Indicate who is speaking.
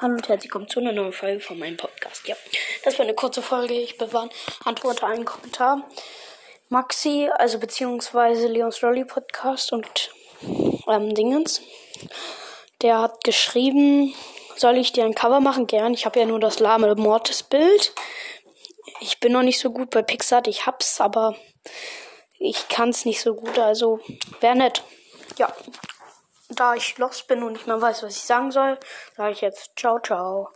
Speaker 1: Hallo und herzlich willkommen zu einer neuen Folge von meinem Podcast. Ja, das war eine kurze Folge. Ich beantworte einen Kommentar. Maxi, also beziehungsweise Leons Lolly Podcast und ähm, Dingens, der hat geschrieben, soll ich dir ein Cover machen? Gern. Ich habe ja nur das lahme Mortis-Bild. Ich bin noch nicht so gut bei Pixar. Ich hab's, aber ich kann's nicht so gut. Also wäre nett. Ja da ich lost bin und nicht mehr weiß, was ich sagen soll, sage ich jetzt ciao, ciao.